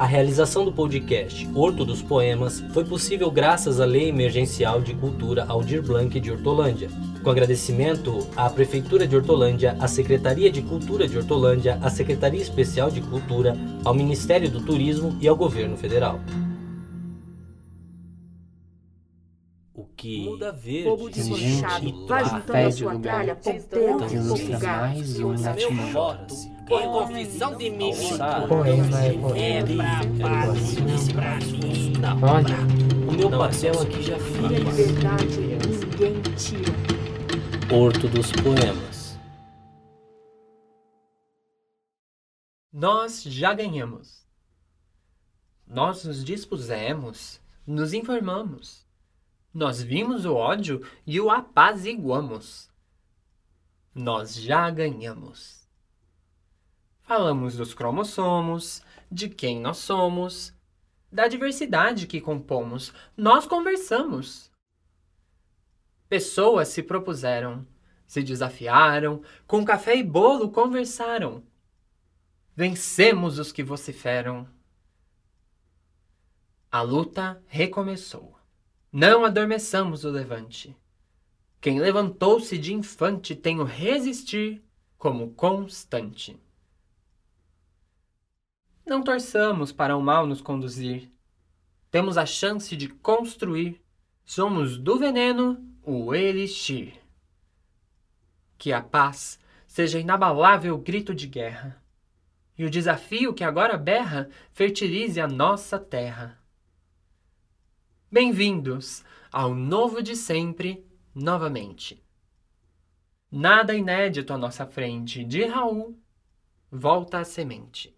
A realização do podcast Horto dos Poemas foi possível graças à Lei Emergencial de Cultura Aldir Blanc de Hortolândia. Com agradecimento à Prefeitura de Hortolândia, à Secretaria de Cultura de Hortolândia, à Secretaria Especial de Cultura, ao Ministério do Turismo e ao Governo Federal. O que muda verde, Bobo desmanchado, vai juntando a sua tralha, ponteiro, Ilustra lugar. um latimão. Põe confissão de mim, Poema é poema. Olha, O meu papel aqui já Minha fiz. liberdade ninguém tira. Horto dos Poemas. Nós já ganhamos. Nós nos dispusemos, nos informamos. Nós vimos o ódio e o apaziguamos. Nós já ganhamos. Falamos dos cromossomos, de quem nós somos, da diversidade que compomos. Nós conversamos. Pessoas se propuseram, se desafiaram, com café e bolo conversaram. Vencemos os que vociferam. A luta recomeçou. Não adormeçamos o levante. Quem levantou-se de infante tem o resistir como constante. Não torçamos para o mal nos conduzir. Temos a chance de construir. Somos do veneno o elixir. Que a paz seja inabalável grito de guerra e o desafio que agora berra fertilize a nossa terra. Bem-vindos ao novo de sempre, novamente. Nada inédito à nossa frente, de Raul, volta a semente.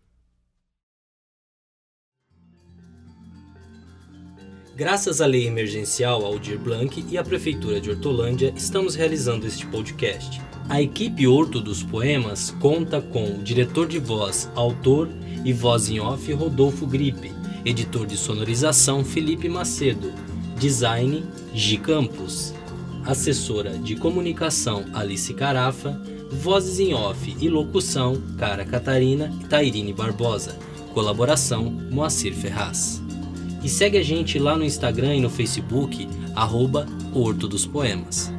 Graças à Lei Emergencial Aldir Blanc e à Prefeitura de Hortolândia, estamos realizando este podcast. A equipe Horto dos Poemas conta com o diretor de voz, autor e voz em off Rodolfo Gripe, editor de sonorização Felipe Macedo, design Gi Campos, assessora de comunicação Alice Carafa, vozes em off e locução Cara Catarina e Tairine Barbosa, colaboração Moacir Ferraz. E segue a gente lá no Instagram e no Facebook, arroba Horto dos Poemas.